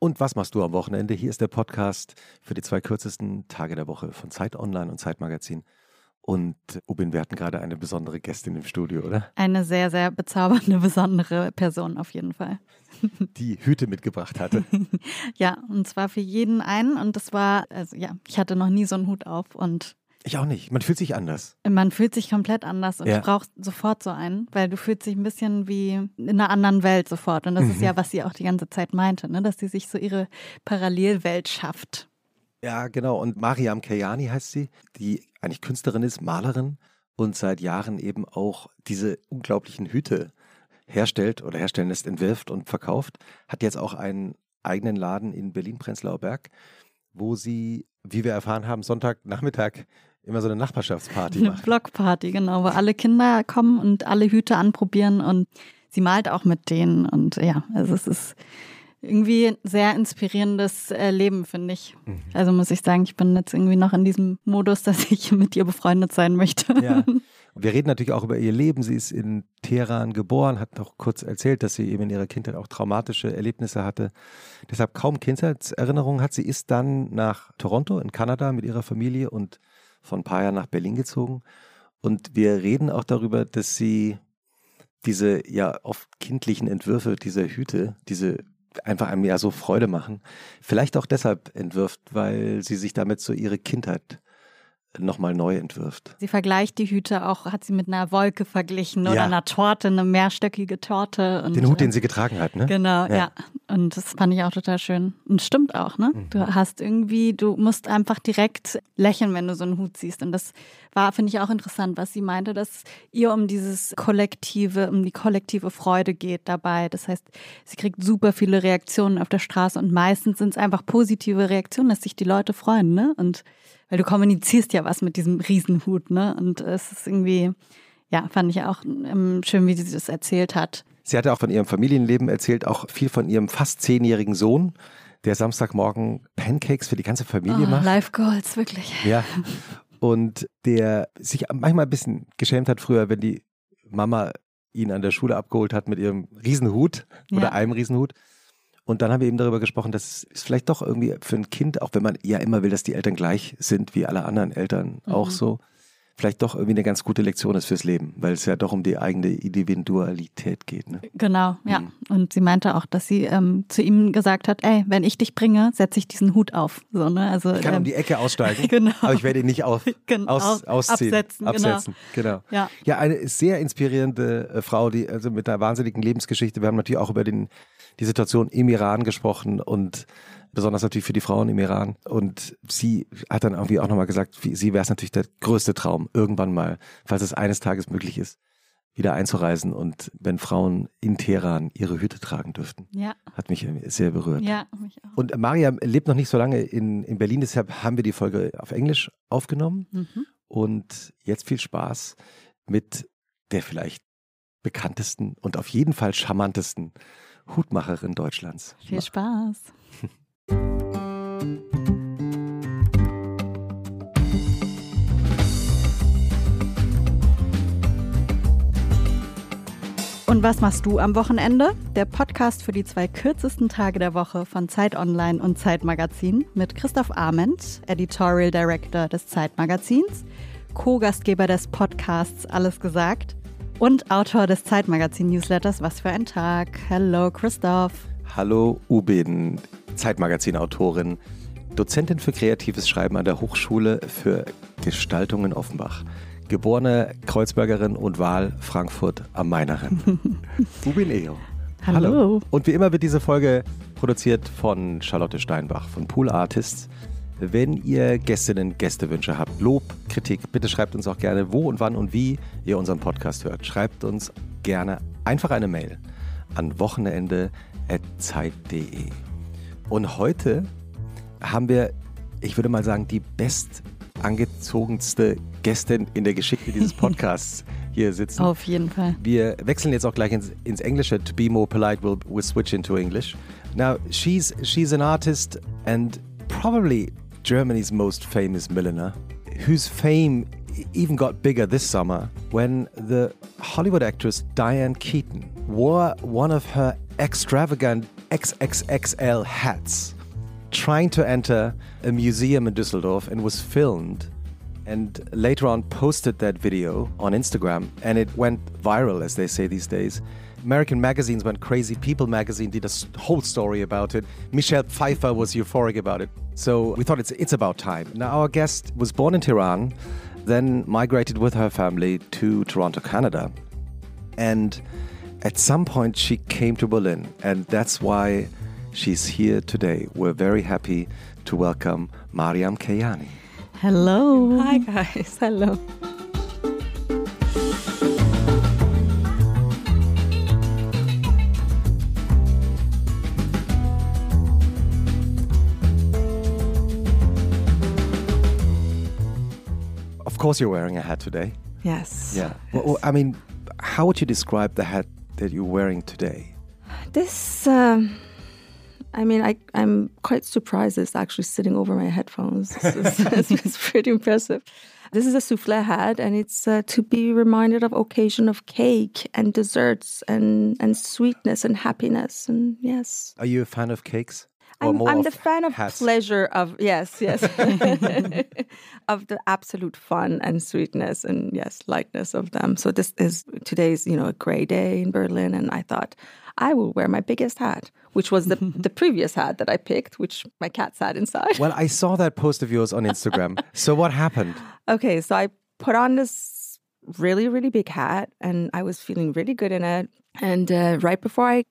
Und was machst du am Wochenende? Hier ist der Podcast für die zwei kürzesten Tage der Woche von Zeit Online und Zeitmagazin. Und Ubin, wir hatten gerade eine besondere Gästin im Studio, oder? Eine sehr, sehr bezaubernde, besondere Person auf jeden Fall. Die Hüte mitgebracht hatte. ja, und zwar für jeden einen. Und das war, also ja, ich hatte noch nie so einen Hut auf und ich auch nicht. Man fühlt sich anders. Man fühlt sich komplett anders und ja. ich brauche sofort so einen, weil du fühlst dich ein bisschen wie in einer anderen Welt sofort. Und das mhm. ist ja, was sie auch die ganze Zeit meinte, ne? dass sie sich so ihre Parallelwelt schafft. Ja, genau. Und Mariam Kayani heißt sie, die eigentlich Künstlerin ist, Malerin und seit Jahren eben auch diese unglaublichen Hüte herstellt oder herstellen lässt, entwirft und verkauft. Hat jetzt auch einen eigenen Laden in Berlin-Prenzlauer Berg, wo sie, wie wir erfahren haben, Sonntagnachmittag immer so eine Nachbarschaftsparty Eine Blockparty, genau, wo alle Kinder kommen und alle Hüte anprobieren und sie malt auch mit denen und ja, also es ist irgendwie ein sehr inspirierendes äh, Leben, finde ich. Mhm. Also muss ich sagen, ich bin jetzt irgendwie noch in diesem Modus, dass ich mit ihr befreundet sein möchte. Ja. Wir reden natürlich auch über ihr Leben. Sie ist in Teheran geboren, hat noch kurz erzählt, dass sie eben in ihrer Kindheit auch traumatische Erlebnisse hatte. Deshalb kaum Kindheitserinnerungen hat. Sie ist dann nach Toronto in Kanada mit ihrer Familie und von ein paar Jahren nach Berlin gezogen. Und wir reden auch darüber, dass sie diese ja oft kindlichen Entwürfe dieser Hüte, diese einfach einem ja so Freude machen, vielleicht auch deshalb entwirft, weil sie sich damit so ihre Kindheit nochmal neu entwirft. Sie vergleicht die Hüte auch, hat sie mit einer Wolke verglichen oder einer Torte, eine mehrstöckige Torte. Und, den Hut, den sie getragen hat, ne? Genau, ja. ja. Und das fand ich auch total schön. Und stimmt auch, ne? Mhm. Du hast irgendwie, du musst einfach direkt lächeln, wenn du so einen Hut siehst. Und das war, finde ich, auch interessant, was sie meinte, dass ihr um dieses kollektive, um die kollektive Freude geht dabei. Das heißt, sie kriegt super viele Reaktionen auf der Straße und meistens sind es einfach positive Reaktionen, dass sich die Leute freuen, ne? Und weil du kommunizierst ja was mit diesem Riesenhut, ne? Und es ist irgendwie, ja, fand ich auch ähm, schön, wie sie das erzählt hat. Sie hatte auch von ihrem Familienleben erzählt, auch viel von ihrem fast zehnjährigen Sohn, der Samstagmorgen Pancakes für die ganze Familie oh, macht. Life Goals, wirklich. Ja. Und der sich manchmal ein bisschen geschämt hat früher, wenn die Mama ihn an der Schule abgeholt hat mit ihrem Riesenhut ja. oder einem Riesenhut. Und dann haben wir eben darüber gesprochen, dass es vielleicht doch irgendwie für ein Kind, auch wenn man ja immer will, dass die Eltern gleich sind, wie alle anderen Eltern mhm. auch so, vielleicht doch irgendwie eine ganz gute Lektion ist fürs Leben, weil es ja doch um die eigene Individualität geht. Ne? Genau, ja. Mhm. Und sie meinte auch, dass sie ähm, zu ihm gesagt hat, ey, wenn ich dich bringe, setze ich diesen Hut auf. So, ne? also, ich kann ähm, um die Ecke aussteigen, genau. aber ich werde ihn nicht auf, genau. aus, ausziehen. Absetzen, genau. absetzen. Genau. genau. Ja. ja, eine sehr inspirierende äh, Frau, die also mit einer wahnsinnigen Lebensgeschichte. Wir haben natürlich auch über den, die Situation im Iran gesprochen und besonders natürlich für die Frauen im Iran. Und sie hat dann irgendwie auch nochmal gesagt, sie wäre es natürlich der größte Traum, irgendwann mal, falls es eines Tages möglich ist, wieder einzureisen und wenn Frauen in Teheran ihre Hüte tragen dürften. Ja. Hat mich sehr berührt. Ja, mich auch. Und Mariam lebt noch nicht so lange in, in Berlin, deshalb haben wir die Folge auf Englisch aufgenommen. Mhm. Und jetzt viel Spaß mit der vielleicht bekanntesten und auf jeden Fall charmantesten Hutmacherin Deutschlands. Viel Spaß. Und was machst du am Wochenende? Der Podcast für die zwei kürzesten Tage der Woche von Zeit Online und Zeitmagazin mit Christoph Arment, Editorial Director des Zeitmagazins, Co-Gastgeber des Podcasts Alles gesagt und Autor des Zeitmagazin-Newsletters Was für ein Tag. Hallo Christoph. Hallo Ubin, Zeitmagazin-Autorin, Dozentin für kreatives Schreiben an der Hochschule für Gestaltung in Offenbach geborene Kreuzbergerin und Wahl Frankfurt am Mainerin. Ubin Eo. Hallo. Hallo. Und wie immer wird diese Folge produziert von Charlotte Steinbach von Pool Artists. Wenn ihr Gästinnen, Gästewünsche habt, Lob, Kritik, bitte schreibt uns auch gerne, wo und wann und wie ihr unseren Podcast hört. Schreibt uns gerne einfach eine Mail an wochenende.zeit.de. Und heute haben wir, ich würde mal sagen, die best angezogenste Gästin in der Geschichte dieses Podcasts hier sitzen. Auf jeden Fall. Wir wechseln jetzt auch gleich ins, ins Englische. To be more polite, we'll, we'll switch into English. Now, she's, she's an artist and probably Germany's most famous milliner, whose fame even got bigger this summer when the Hollywood actress Diane Keaton wore one of her extravagant XXXL hats trying to enter a museum in Düsseldorf and was filmed and later on posted that video on Instagram and it went viral as they say these days. American magazines went crazy. People magazine did a whole story about it. Michelle Pfeiffer was euphoric about it. So we thought it's it's about time. Now our guest was born in Tehran, then migrated with her family to Toronto, Canada. And at some point she came to Berlin and that's why she's here today. We're very happy to welcome Maryam Keyhani. Hello. Hi guys. Hello. Of course, you're wearing a hat today. Yes. Yeah. Well, I mean, how would you describe the hat that you're wearing today? This, um, I mean, I, I'm quite surprised it's actually sitting over my headphones. It's, it's, it's pretty impressive. This is a souffle hat, and it's uh, to be reminded of occasion of cake and desserts and and sweetness and happiness. And yes. Are you a fan of cakes? I'm, I'm the fan of hats. pleasure of yes, yes, of the absolute fun and sweetness and yes, lightness of them. So this is today's you know a gray day in Berlin, and I thought I will wear my biggest hat, which was the the previous hat that I picked, which my cat sat inside. Well, I saw that post of yours on Instagram. so what happened? Okay, so I put on this really really big hat, and I was feeling really good in it. And uh, right before I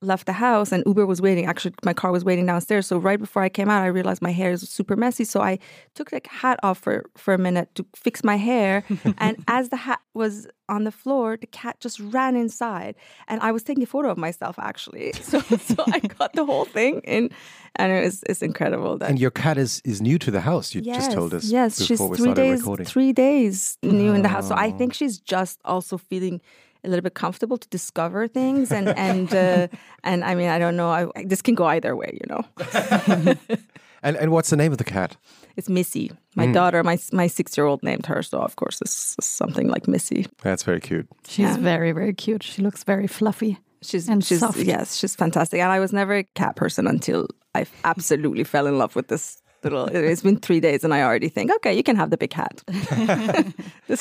left the house and Uber was waiting. Actually, my car was waiting downstairs. So right before I came out, I realized my hair is super messy. So I took the hat off for, for a minute to fix my hair. and as the hat was on the floor, the cat just ran inside. And I was taking a photo of myself actually. So so I got the whole thing in and it was it's incredible that And your cat is is new to the house, you yes, just told us. Yes, she's three days recording. three days new oh. in the house. So I think oh. she's just also feeling a little bit comfortable to discover things and and uh, and I mean I don't know I, this can go either way you know. and and what's the name of the cat? It's Missy. My mm. daughter, my my six year old named her, so of course it's something like Missy. That's very cute. She's yeah. very very cute. She looks very fluffy. She's and she's soft. yes, she's fantastic. And I was never a cat person until I absolutely fell in love with this little. It's been three days, and I already think, okay, you can have the big cat.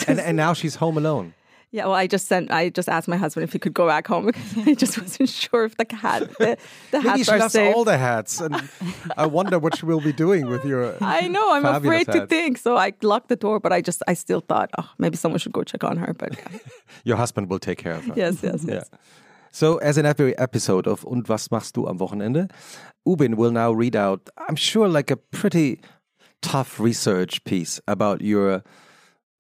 and, and now she's home alone. Yeah, well, I just sent. I just asked my husband if he could go back home because I just wasn't sure if the hat, the, the Maybe she loves safe. all the hats, and I wonder what she will be doing with your. I know. I'm afraid to think. So I locked the door, but I just, I still thought, oh, maybe someone should go check on her. But yeah. your husband will take care of her. Yes, yes, yeah. yes. So, as in every episode of Und was machst du am Wochenende, Ubin will now read out, I'm sure, like a pretty tough research piece about your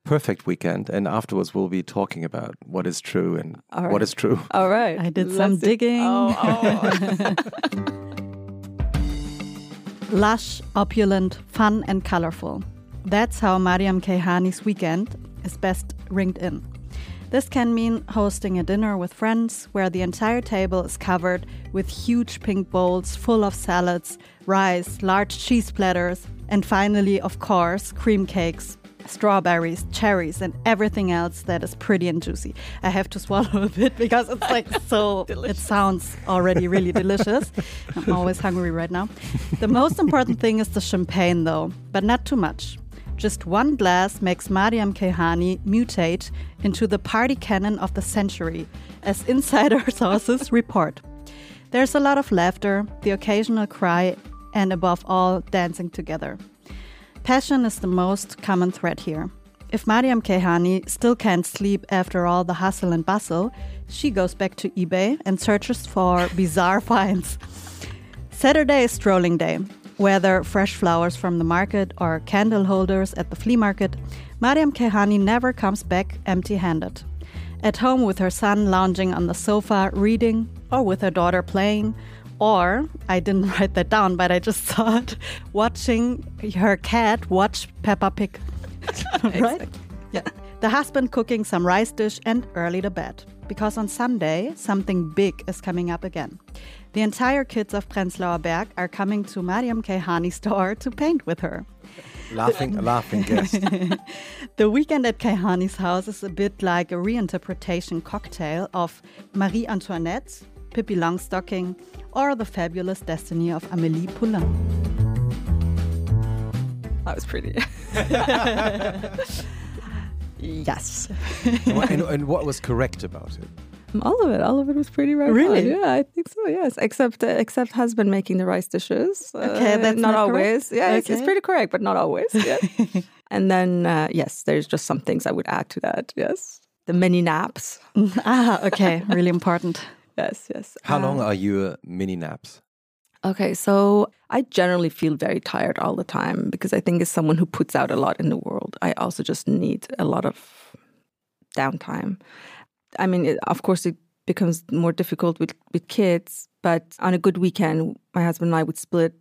perfect weekend, and afterwards we'll be talking about what is true and right. what is true. All right. I did Let's some digging. Oh, oh. Lush, opulent, fun, and colorful. That's how Maryam Keyhani's weekend is best ringed in. This can mean hosting a dinner with friends where the entire table is covered with huge pink bowls full of salads, rice, large cheese platters, and finally, of course, cream cakes, strawberries, cherries, and everything else that is pretty and juicy. I have to swallow a bit because it's like so, it sounds already really delicious. I'm always hungry right now. The most important thing is the champagne, though, but not too much. Just one glass makes Maryam Keyhani mutate into the party cannon of the century, as insider sources report. There's a lot of laughter, the occasional cry, and above all, dancing together. Passion is the most common thread here. If Maryam Keyhani still can't sleep after all the hustle and bustle, she goes back to eBay and searches for bizarre finds. Saturday is strolling day. Whether fresh flowers from the market or candle holders at the flea market, Maryam Keyhani never comes back empty handed. At home with her son lounging on the sofa reading, or with her daughter playing, or I didn't write that down, but I just saw it watching her cat watch Peppa Pig. right? Yeah. The husband cooking some rice dish and early to bed. Because on Sunday, something big is coming up again. The entire kids of Prenzlauer Berg are coming to Maryam Keyhani's store to paint with her. Laughing, laughing guest. the weekend at Keyhani's house is a bit like a reinterpretation cocktail of Marie Antoinette, Pippi Longstocking, or The Fabulous Destiny of Amélie Poulain. That was pretty. yes. and, and, what was correct about it? All of it. All of it was pretty right. Really? On. Yeah, I think so. Yes, except uh, except husband making the rice dishes. Okay, uh, that's not, not always. Yeah, okay. it's, it's, pretty correct, but not always. Yeah. and then uh, yes, there's just some things I would add to that. Yes, the many naps. ah, okay, really important. Yes, yes. How long are your mini naps? Okay, so I generally feel very tired all the time because I think as someone who puts out a lot in the world, I also just need a lot of downtime. I mean, it, of course, it becomes more difficult with, with kids, but on a good weekend, my husband and I would split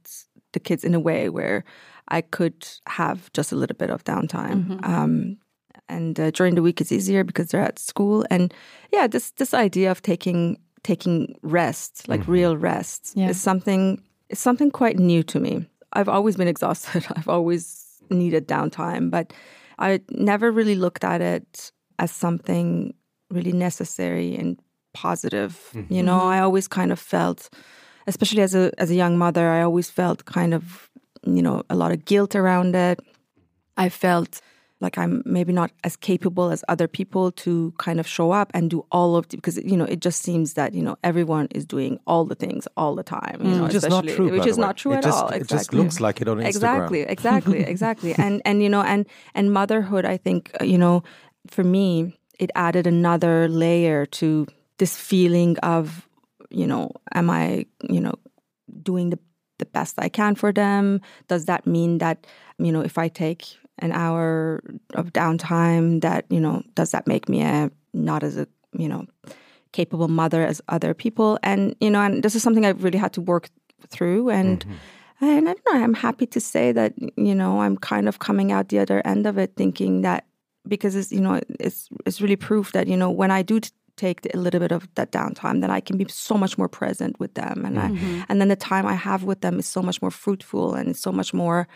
the kids in a way where I could have just a little bit of downtime. Mm-hmm. Um, and uh, during the week, it's easier because they're at school. And yeah, this this idea of taking taking rest, like mm-hmm. real rest, yeah. is something is something quite new to me. I've always been exhausted. I've always needed downtime, but I never really looked at it as something really necessary and positive. Mm-hmm. You know, I always kind of felt, especially as a as a young mother, I always felt kind of, you know, a lot of guilt around it. I felt like I'm maybe not as capable as other people to kind of show up and do all of the, because you know it just seems that you know everyone is doing all the things all the time you mm, know which is not true which is not true it at just, all exactly. it just looks like it on Instagram. Exactly exactly exactly. And and you know and and motherhood I think uh, you know for me it added another layer to this feeling of you know am I you know doing the the best I can for them? Does that mean that you know if I take an hour of downtime that you know does that make me a not as a you know capable mother as other people and you know and this is something i've really had to work through and mm-hmm. and i don't know i'm happy to say that you know i'm kind of coming out the other end of it thinking that because it's you know it's it's really proof that you know when i do take a little bit of that downtime then i can be so much more present with them and mm-hmm. I, and then the time i have with them is so much more fruitful and it's so much more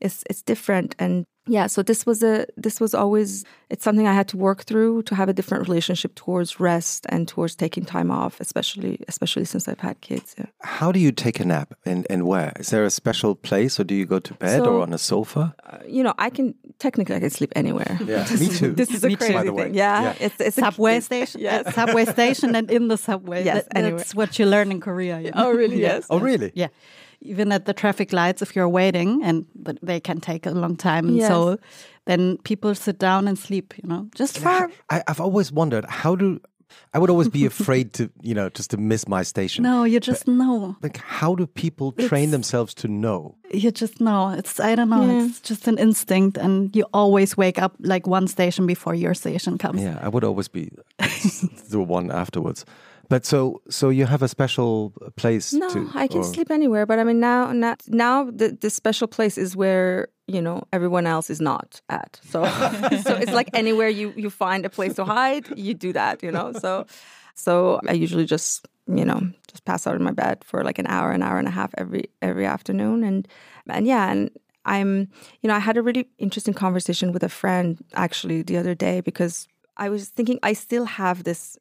it's it's different and yeah so this was a this was always it's something i had to work through to have a different relationship towards rest and towards taking time off especially especially since i've had kids yeah. how do you take a nap and and where? Is there a special place or do you go to bed so, or on a sofa? uh, you know i can technically i can sleep anywhere. Yeah me too. this is a crazy thing. Yeah, yeah, it's, it's subway a, station? Yes. subway station and in the subway. Yes that, that's what you learn in korea yeah. oh really? Yes. Oh really? Yeah even at the traffic lights, if you're waiting and they can take a long time and yes. so then people sit down and sleep, you know, just for. I, I've always wondered how do I would always be afraid to, you know, just to miss my station. No, you just but, know. Like, how do people train it's, themselves to know? You just know. It's, I don't know, yeah. it's just an instinct. And you always wake up like one station before your station comes. Yeah, I would always be the one afterwards. But so so you have a special place. No, to, I can or... sleep anywhere. But I mean now now, now the, the special place is where you know everyone else is not at. So so it's like anywhere you you find a place to hide, you do that. You know. So so I usually just you know just pass out in my bed for like an hour, an hour and a half every every afternoon, and and yeah, and I'm you know I had a really interesting conversation with a friend actually the other day because I was thinking I still have this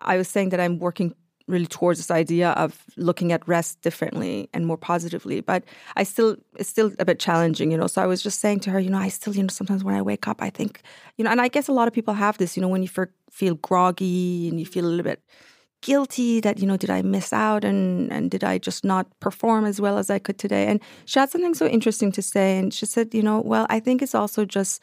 I was saying that I'm working really towards this idea of looking at rest differently and more positively but i still it's still a bit challenging you know? So i was just saying to her you know i still you know sometimes when i wake up i think you know and i guess a lot of people have this you know when you feel groggy and you feel a little bit guilty that you know did i miss out and and did i just not perform as well as i could today? And she had something so interesting to say and she said you know well i think it's also just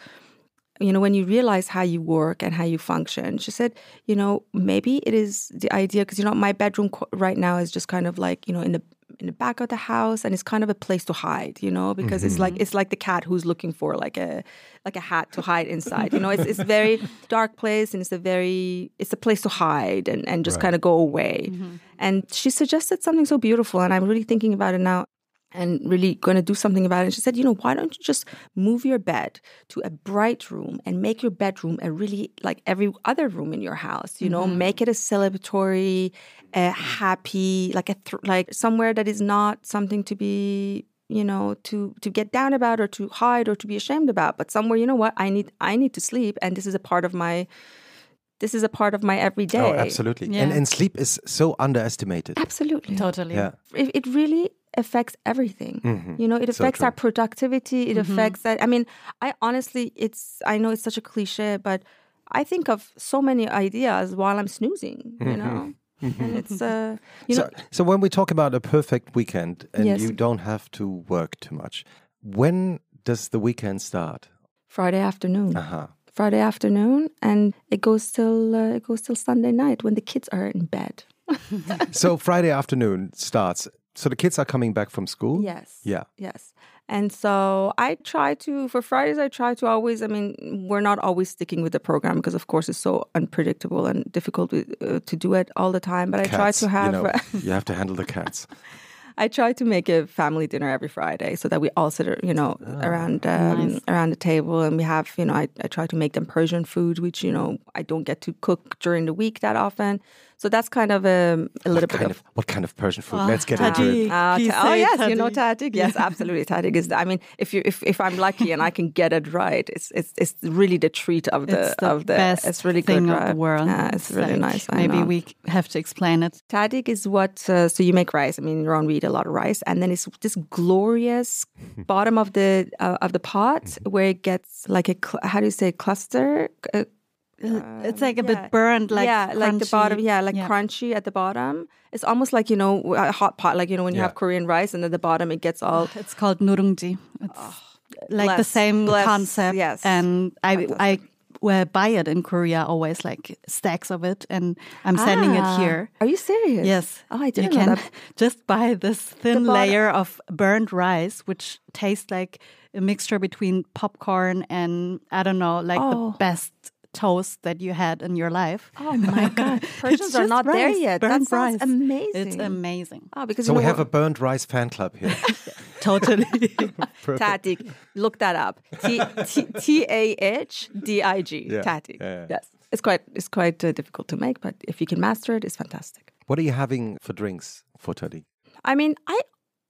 you know, when you realize how you work and how you function, she said, you know, maybe it is the idea because you know my bedroom right now is just kind of like you know in the in the back of the house and it's kind of a place to hide you know because mm-hmm. it's like it's like the cat who's looking for like a like a hat to hide inside you know it's it's very dark place and it's a very it's a place to hide and and just right. kind of go away mm-hmm. and she suggested something so beautiful and i'm really thinking about it now and really going to do something about it. And she said, you know, why don't you just move your bed to a bright room and make your bedroom a really like every other room in your house, you know, mm-hmm. make it a celebratory, a happy, like a th- like somewhere that is not something to be you know to to get down about or to hide or to be ashamed about but somewhere you know what i need i need to sleep and this is a part of my this is a part of my everyday. Oh, absolutely. Yeah. And, and sleep is so underestimated. Absolutely. Totally. Yeah. It, it really affects everything. Mm-hmm. You know, it affects so our productivity. It mm-hmm. affects that. I mean, I honestly, it's, I know it's such a cliche, but I think of so many ideas while I'm snoozing, mm-hmm. you know? Mm-hmm. And it's, uh, you so, know. So when we talk about a perfect weekend and yes. you don't have to work too much, when does the weekend start? Friday afternoon. Uh-huh. Friday afternoon, and it goes till uh, it goes till Sunday night when the kids are in bed. so Friday afternoon starts. So the kids are coming back from school. Yes. Yeah. Yes. And so I try to, for Fridays, I try to always, I mean, we're not always sticking with the program because, of course, it's so unpredictable and difficult to, uh, to do it all the time. But cats, I try to have. You, know, you have to handle the cats. I try to make a family dinner every Friday so that we all sit, you know, oh, around um, nice. around the table and we have, you know, I, I try to make them Persian food, which you know I don't get to cook during the week that often. So that's kind of a, um, a little bit of, of, what kind of Persian food? Oh, Let's get into it. Uh, oh yes, you know tahdig. Yes, absolutely. Tahdig is. I mean, if you if, if I'm lucky and I can get it right, it's it's it's really the treat of the, the of the. Best it's really thing good. Of right? the world. Yeah, it's, it's really like, nice. Maybe we have to explain it. Tahdig is what. Uh, so you make rice. I mean, Iran we eat a lot of rice, and then it's this glorious bottom of the uh, of the pot where it gets like a how do you say cluster. Uh, it's like a yeah. bit burned, like yeah, crunchy. like the bottom, yeah, like yeah. crunchy at the bottom. It's almost like you know a hot pot, like you know when you yeah. have Korean rice, and at the bottom it gets all. It's called nurungji. It's oh, like bless, the same bless, concept. Yes, and I I well, buy it in Korea always like stacks of it, and I'm sending ah, it here. Are you serious? Yes. Oh, I didn't you can just buy this thin layer of burnt rice, which tastes like a mixture between popcorn and I don't know, like oh. the best toast that you had in your life. Oh my god, Persians are not rice, there yet. That sounds rice. amazing. It's amazing. Oh, because so we have a burnt rice fan club here. totally. Tahdig, look that up. T A H D I G. Tahdig. Yes, it's quite it's quite uh, difficult to make, but if you can master it, it's fantastic. What are you having for drinks for Tahdig? I mean, I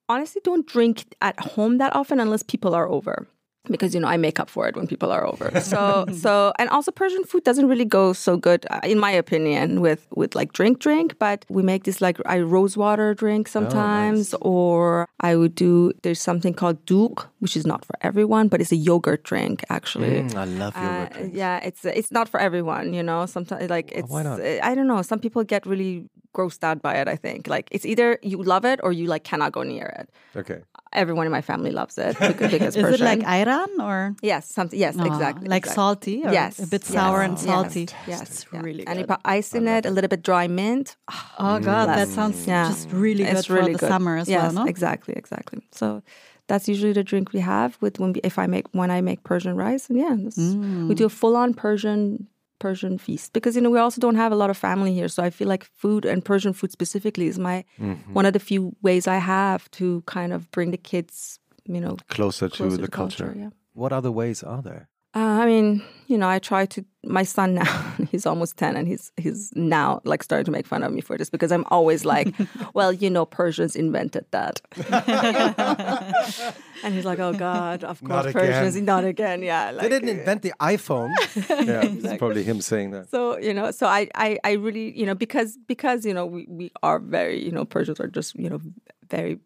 honestly don't drink at home that often unless people are over because you know I make up for it when people are over. So so and also Persian food doesn't really go so good uh, in my opinion with with like drink drink, but we make this like I rose water drink sometimes oh, nice. or I would do there's something called doogh, which is not for everyone, but it's a yogurt drink actually. Mm, I love yogurt. Uh, yeah, it's it's not for everyone, you know. Sometimes like it's oh, why not? I don't know, some people get really grossed out by it, I think. Like it's either you love it or you like cannot go near it. Okay everyone in my family loves it because, is Persian. it like ayran or yes something yes exactly like exactly. salty yes a bit sour yes. and salty yes, yes. yeah. really good. and you put ice in it a little bit dry mint oh god that sounds yeah. just really good it's really for the good. summer as yes, well no? exactly exactly so that's usually the drink we have with when we, if I make when I make Persian rice and yeah mm. we do a full on Persian Persian feast because you know we also don't have a lot of family here, so I feel like food and Persian food specifically is my mm-hmm. one of the few ways I have to kind of bring the kids, you know, closer, closer to, to the culture. culture yeah. What other ways are there? Uh, I mean, you know, I try to. My son now, he's almost ten, and he's he's now like starting to make fun of me for this because I'm always like, "Well, you know, Persians invented that," and he's like, "Oh God, of course, not Persians, again. not again." Yeah, like, they didn't invent the iPhone. yeah, exactly. it's probably him saying that. So you know, so I, I, I really, you know, because because you know we we are very, you know, Persians are just you know very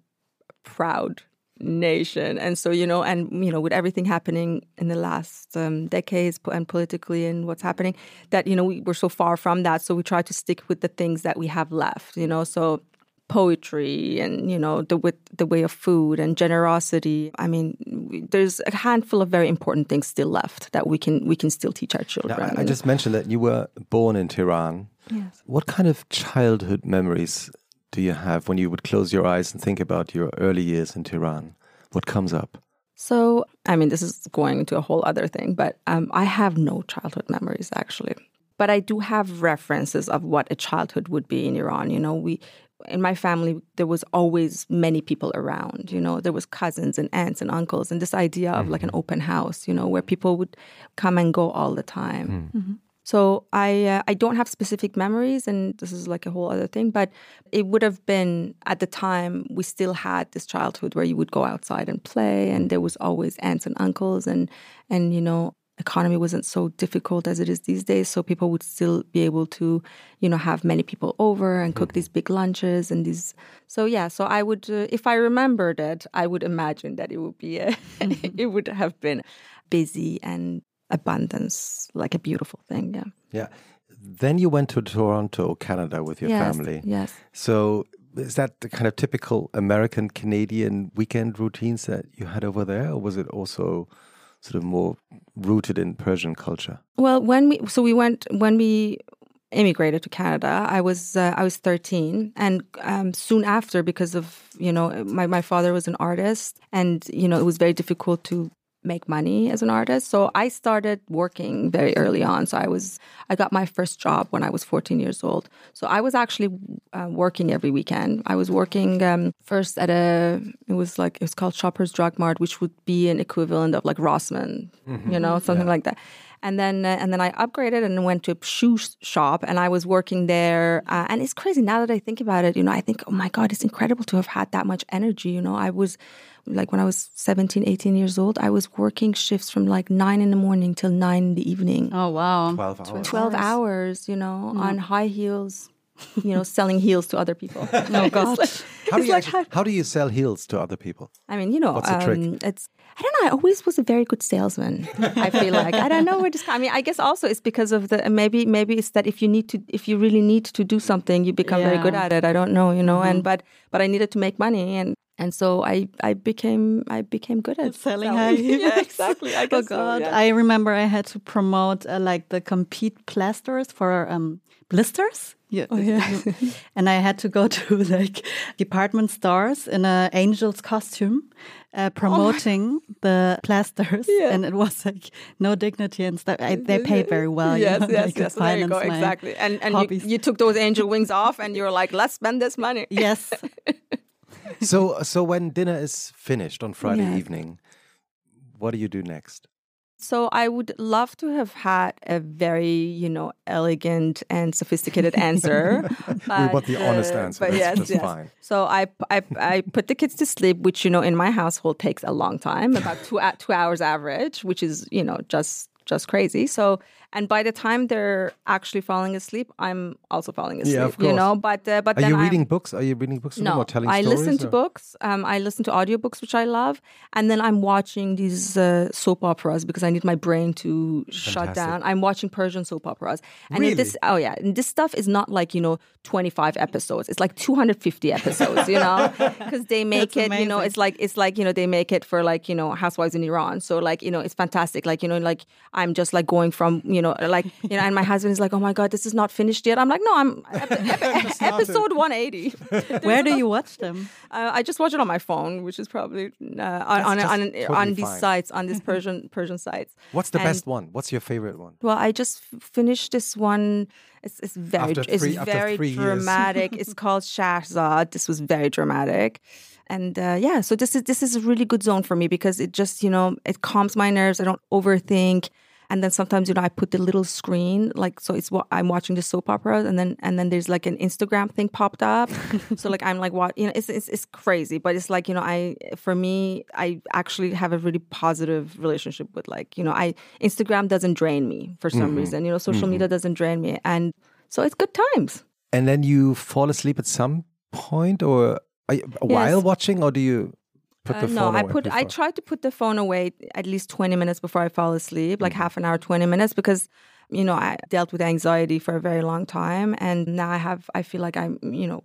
proud nation. And so, you know, and, you know, with everything happening in the last um, decades and politically and what's happening, that, you know, we, we're so far from that. So we try to stick with the things that we have left, you know. So poetry and you know the with the way of food and generosity i mean there's a handful of very important things still left that we can we can still teach our children now, I, I just mentioned that you were born in tehran yes what kind of childhood memories do you have when you would close your eyes and think about your early years in Tehran? What comes up? So, I mean, this is going into a whole other thing, but um, I have no childhood memories actually. But I do have references of what a childhood would be in Iran. You know, we in my family there was always many people around. You know, there was cousins and aunts and uncles, and this idea of mm-hmm. like an mm-hmm. open house. You know, where people would come and go all the time. Mm. Mm-hmm. So I uh, I don't have specific memories, and this is like a whole other thing. But it would have been at the time we still had this childhood where you would go outside and play, and there was always aunts and uncles, and and you know economy wasn't so difficult as it is these days. So people would still be able to, you know, have many people over and cook mm-hmm. these big lunches and these. So yeah, so I would, uh, if I remembered it, I would imagine that it would be, a, mm-hmm. it would have been busy and abundance, like a beautiful thing. Yeah. Yeah. Then you went to Toronto, Canada, with your yes, family. Yes. So is that the kind of typical American Canadian weekend routines that you had over there, or was it also sort of more rooted in Persian culture? Well, when we so we went when we immigrated to Canada, I was uh, I was 13, and um, soon after, because of you know my my father was an artist, and you know it was very difficult to make money as an artist. So I started working very early on. So I was I got my first job when I was 14 years old. So I was actually uh, working every weekend. I was working um, first at a it was like it was called Shoppers Drug Mart, which would be an equivalent of like Rossmann, mm-hmm. you know, something yeah. like that. And then uh, and then I upgraded and went to a shoe shop and I was working there. Uh, and it's crazy now that I think about it. You know, I think, oh my god, it's incredible to have had that much energy. You know, I was like when I was 17, 18 years old, I was working shifts from like nine in the morning till nine in the evening. Oh, wow. 12 hours. 12 hours, you know, mm. on high heels, you know, selling heels to other people. oh, God. Like, how, do you like, actually, how do you sell heels to other people? I mean, you know, What's the um, trick? it's, I don't know. I always was a very good salesman. I feel like I don't know where this. I mean, I guess also it's because of the maybe maybe it's that if you need to if you really need to do something, you become yeah. very good at it. I don't know, you know. Mm-hmm. And but but I needed to make money, and and so I I became I became good at selling. selling. yeah, exactly. I oh God, so, yeah. I remember I had to promote uh, like the Compeed plasters for um, blisters. Yeah. Oh, yeah. and I had to go to like department stores in an angel's costume, uh, promoting oh the plasters. Yeah. And it was like no dignity and stuff. I, they paid very well. Yes, you know, yes, yes. There you go, exactly. And and you, you, took those angel wings off, and you're like, let's spend this money. Yes so so when dinner is finished on Friday yes. evening, what do you do next? So I would love to have had a very, you know, elegant and sophisticated answer. but, we want the honest uh, answer. But That's yes, yes. fine. So I, I, I put the kids to sleep, which you know in my household takes a long time, about two two hours average, which is you know just just crazy. So and by the time they're actually falling asleep, I'm also falling asleep. Yeah, of course. You know, but uh, but are you reading I'm, books? Are you reading books? No, or telling I stories, listen to books. Um, I listen to audiobooks, which I love, and then I'm watching these uh, soap operas because I need my brain to Fantastic. shut down. I'm watching Persian soap operas, and really? this oh yeah, and this stuff is not like you know 25 episodes. It's like 250 episodes. You know, because they make it. Amazing. You know, it's like it's like you know they make it for like you know housewives in Iran. So like you know it's fantastic. Like you know like I'm just like going from you know like you know and my husband is like, "Oh my god, this is not finished yet." I'm like, "No, I'm episode 180." Where do you watch them? Uh, I just watch it on my phone, which is probably uh, on on, on, totally on, these fine. sites, on these Persian Persian sites. What's the and, best one? What's your favorite one? Well, I just finished this one. It's, it's very after it's very dramatic. it's called Shahrzad. This was very dramatic and uh, yeah so this is this is a really good zone for me because it just you know it calms my nerves i don't overthink and then sometimes you know I put the little screen like so it's what I'm watching the soap opera and then and then there's like an Instagram thing popped up so like I'm like what you know it's, it's it's crazy but it's like you know I for me I actually have a really positive relationship with like you know I Instagram doesn't drain me for some mm-hmm. reason you know social mm-hmm. media doesn't drain me and so it's good times and then you fall asleep at some point or while yes. watching or do you uh, no, I put. Before. I try to put the phone away at least twenty minutes before I fall asleep, like mm-hmm. half an hour, twenty minutes, because you know I dealt with anxiety for a very long time, and now I have. I feel like I'm, you know,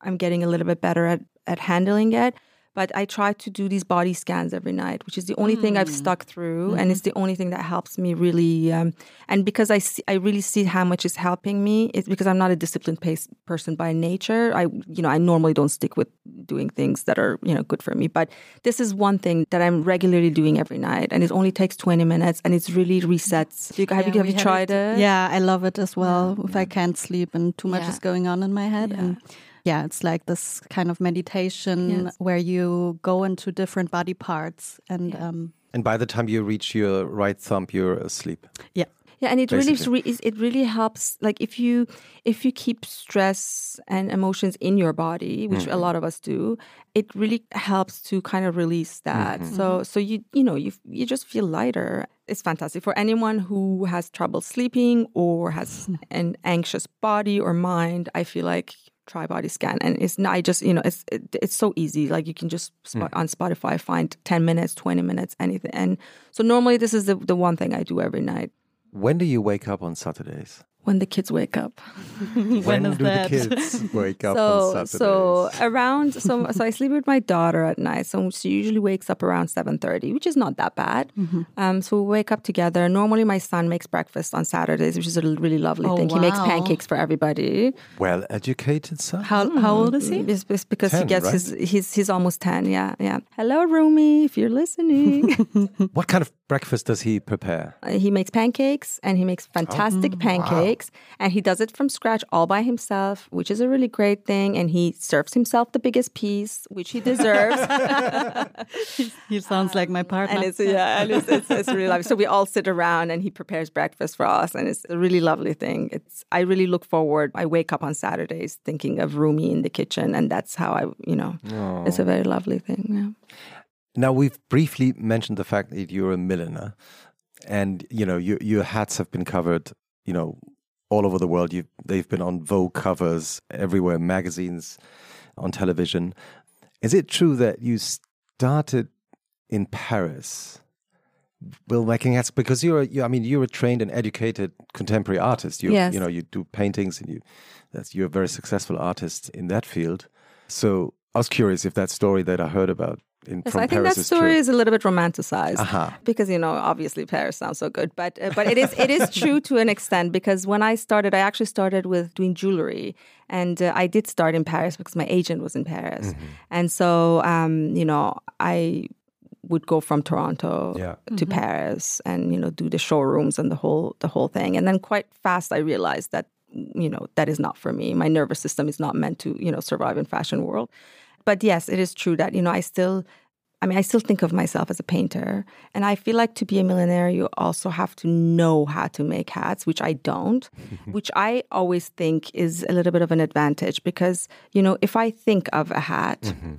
I'm getting a little bit better at at handling it but I try to do these body scans every night, which is the only mm. thing I've hmm. stuck through, mm-hmm. and it's the only thing that helps me really. Um, and because I see, I really see how much it's helping me. It's because I'm not a disciplined pace person by nature. I, you know, I normally don't stick with doing things that are you know good for me. But this is one thing that I'm regularly doing every night, and it only takes 20 minutes, and it's really resets. You, have yeah, you have you tried it. it? Yeah, I love it as well. Yeah. If I can't sleep and too much is going on in my head, and yeah, it's like this kind of meditation yes. where you go into different body parts and. Yeah. Um, and by the time you reach your right thumb, you're asleep. Yeah. Yeah, and it Basically. really it really helps. Like if you if you keep stress and emotions in your body, which mm-hmm. a lot of us do, it really helps to kind of release that. Mm-hmm. So so you you know you you just feel lighter it's fantastic for anyone who has trouble sleeping or has an anxious body or mind. I feel like try body scan and it's not i just you know it's it, it's so easy. Like you can just spot, mm. on spotify find 10 minutes 20 minutes anything. And so normally this is the, the one thing i do every night. When do you wake up on saturdays when the kids wake up. when, when do that? the kids wake up so, So around so so I sleep with my daughter at night. So she usually wakes up around seven thirty, which is not that bad. Mm-hmm. Um, so we wake up together. Normally my son makes breakfast on Saturdays, which is a really lovely oh, thing. Wow. He makes pancakes for everybody. Well educated son. How how old is he? It's, it's because 10, he gets right? his he's he's almost ten. Yeah, yeah. Hello, Rumi, if you're listening. what kind of breakfast does he prepare? Uh, he makes pancakes and he makes fantastic oh, pancakes. Wow and he does it from scratch all by himself, which is a really great thing. And he serves himself the biggest piece, which he deserves. he sounds like my um, partner. And it's yeah, and it's, it's, it's really lovely. So we all sit around and he prepares breakfast for us, and it's a really lovely thing. It's I really look forward. I wake up on Saturdays thinking of Rumi in the kitchen, and that's how I you know Aww. it's a very lovely thing. Yeah. Now we've briefly mentioned the fact that you're a milliner, and you know your your hats have been covered, you know, all over the world. You've, they've been on Vogue covers everywhere, magazines, on television. Is it true that you started in Paris? Will making hats because you're, you, I mean, you're a trained and educated contemporary artist. You, yes. you know, you do paintings and you, that's, you're a very successful artist in that field. So I was curious if that story that I heard about in, yes, I think Paris that story is, is, a little bit romanticized uh-huh. because you know obviously Paris sounds so good, but uh, but it is it is true to an extent because when I started, I actually started with doing jewelry, and uh, I did start in Paris because my agent was in Paris, mm-hmm. and so um, you know I would go from Toronto yeah. to mm-hmm. Paris and you know do the showrooms and the whole the whole thing, and then quite fast I realized that you know that is not for me. My nervous system is not meant to you know survive in fashion world but yes, it is true that, you know, I still I mean, I still think of myself as a painter. And I feel like to be a millionaire, you also have to know how to make hats, which I don't, which I always think is a little bit of an advantage because, you know, if I think of a hat, mm-hmm.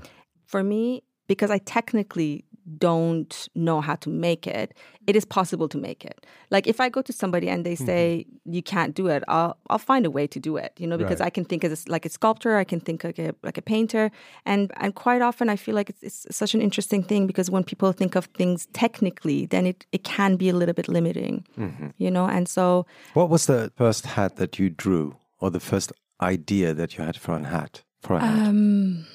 for me, because I technically don't know how to make it, it is possible to make it. Like if I go to somebody and they say mm-hmm. you can't do it, I'll I'll find a way to do it. You know, because right. I can think as a, like a sculptor, I can think like a like a painter, and and quite often I feel like it's, it's such an interesting thing because when people think of things technically, then it it can be a little bit limiting. Mm-hmm. You know, and so what was the first hat that you drew, or the first idea that you had for a hat? For a hat. Um,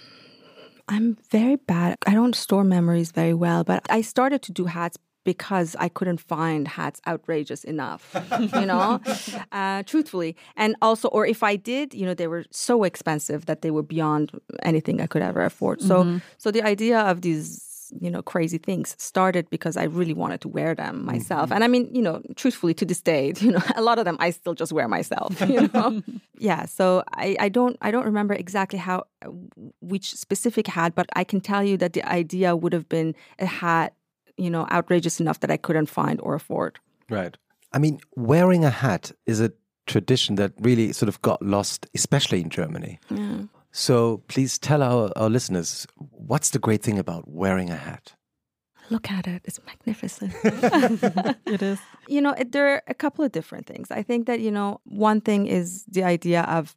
I'm very bad. I don't store memories very well, but I started to do hats because I couldn't find hats outrageous enough, you know, uh, truthfully. And also, or if I did, you know, they were so expensive that they were beyond anything I could ever afford. So, mm-hmm. so the idea of these you know crazy things started because I really wanted to wear them myself. Mm-hmm. And I mean, you know, truthfully to this day, you know, a lot of them I still just wear myself, you know. yeah, so I I don't I don't remember exactly how which specific hat, but I can tell you that the idea would have been a hat, you know, outrageous enough that I couldn't find or afford. Right. I mean, wearing a hat is a tradition that really sort of got lost, especially in Germany. Yeah. So please tell our, our listeners what's the great thing about wearing a hat? Look at it. It's magnificent. it is. You know, it, there are a couple of different things. I think that, you know, one thing is the idea of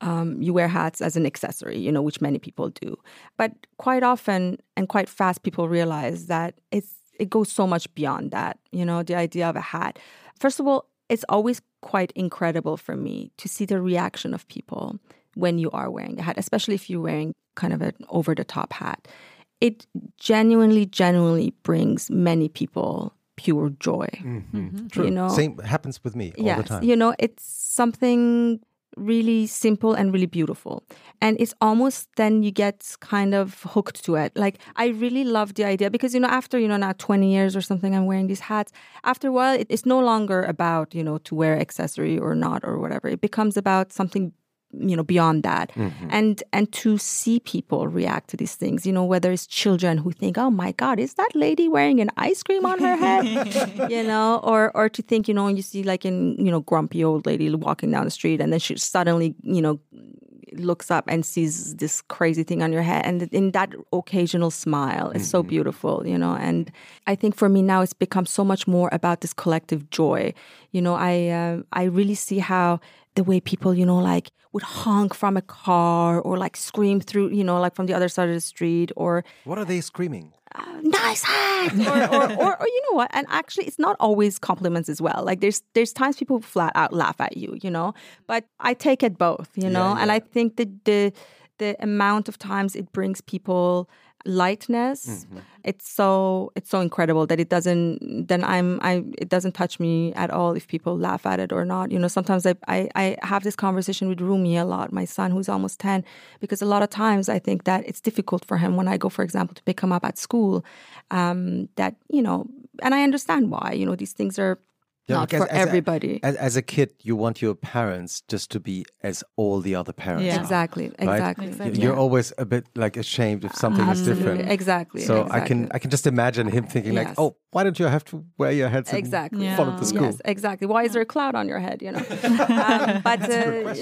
um, you wear hats as an accessory, you know, which many people do. But quite often and quite fast, people realize that it's it goes so much beyond that. You know, the idea of a hat. First of all, it's always quite incredible for me to see the reaction of people when you are wearing a hat, especially if you're wearing kind of an over the top hat. It genuinely, genuinely brings many people pure joy. Mm-hmm. Mm-hmm. True. You know, same happens with me all yes, the time. You know, it's something really simple and really beautiful. And it's almost then you get kind of hooked to it. Like I really love the idea because you know after you know now 20 years or something I'm wearing these hats. After a while it's no longer about, you know, to wear accessory or not or whatever. It becomes about something you know beyond that. Mm-hmm. and and to see people react to these things you know whether it's children who think oh my god is that lady wearing an ice cream on her head? You know or or to think you know you see like in you know grumpy old lady walking down the street and then she suddenly you know looks up and sees this crazy thing on your head. And in that occasional smile it's mm-hmm. so beautiful you know? And i think for me now it's become so much more about this collective joy. You know i uh, i really see how the way people you know like would honk from a car or like scream through you know like from the other side of the street or what are they screaming? Uh, nice hat! Or, or, or, or, you know what? And actually it's not always compliments as well. Like there's there's times people flat out laugh at you you know? But i take it both you know yeah, yeah. and i think that the the amount of times it brings people lightness mm-hmm. It's so it's so incredible that it doesn't then i'm i it doesn't touch me at all if people laugh at it or not. You know sometimes i i, I have this conversation with rumi a lot my son who's almost 10 because a lot of times i think that it's difficult for him when i go for example to pick him up at school um, that you know and i understand why you know these things are yeah, not for as, everybody. As, as, a kid, you want your parents just to be as all the other parents. Yeah, are, exactly, right? exactly. exactly. You're yeah. always a bit like ashamed if something Absolutely. is different. Exactly. So exactly. I can I can just imagine him thinking yes. like, oh, why don't you have to wear your headset exactly in front of the school? Yes, exactly. Why is there a cloud on your head? You know. um, but uh,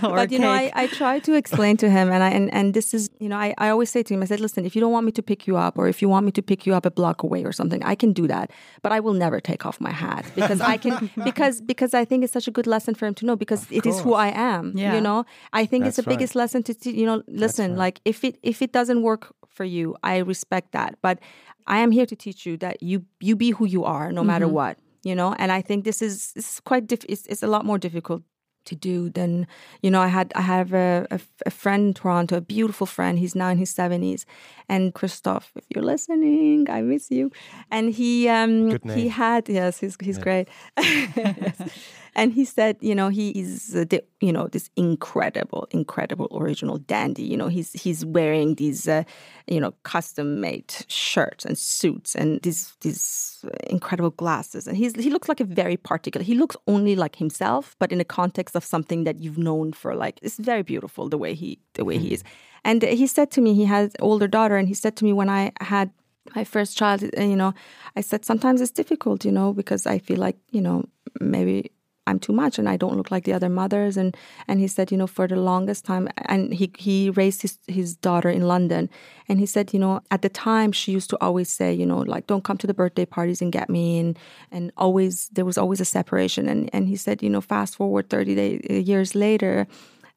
but you know, I, I try to explain to him, and I and, and this is you know, I, I always say to him, I said, listen, if you don't want me to pick you up, or if you want me to pick you up a block away or something, I can do that, but I will never take off my hat because I can because because I think it's such a good lesson for him to know because of it course. is who I am. Yeah. You know, I think That's it's the right. biggest lesson to you know. Listen, right. like if it if it doesn't work for you, I respect that, but I am here to teach you that you you be who you are no matter mm-hmm. what you know? And i think this is this is quite diff- it's, it's a lot more difficult to do than you know i had i have a, a, a, friend in toronto a beautiful friend he's now in his 70s and christoph if you're listening i miss you. And he um he had yes he's he's yeah. great. Yes and he said, you know, he is, uh, the, you know, this incredible, incredible original dandy. You know, he's he's wearing these, uh, you know, custom made shirts and suits and these these incredible glasses. And he's he looks like a very particular. He looks only like himself, but in the context of something that you've known for like. It's very beautiful the way he the way he is. And he said to me, he has older daughter, and he said to me when I had my first child, uh, you know, I said sometimes it's difficult, you know, because I feel like, you know, maybe I'm too much and I don't look like the other mothers. And and he said, you know, for the longest time, and he he raised his his daughter in London, and he said, you know, at the time she used to always say, you know, like don't come to the birthday parties and get me, and and always there was always a separation. And and he said, you know, fast forward thirty day, uh, years later,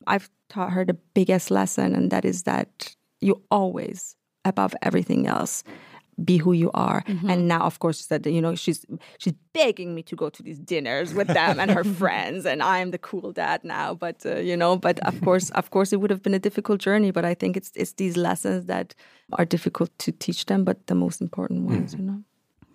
I've taught her the biggest lesson, and that is that you always above everything else be who you are. Mm-hmm. and now of course said that you know she's she's begging me to go to these dinners with them and her friends and i'm the cool dad now. But uh, you know but of course of course it would have been a difficult journey but i think it's it's these lessons that are difficult to teach them but the most important ones mm. you know?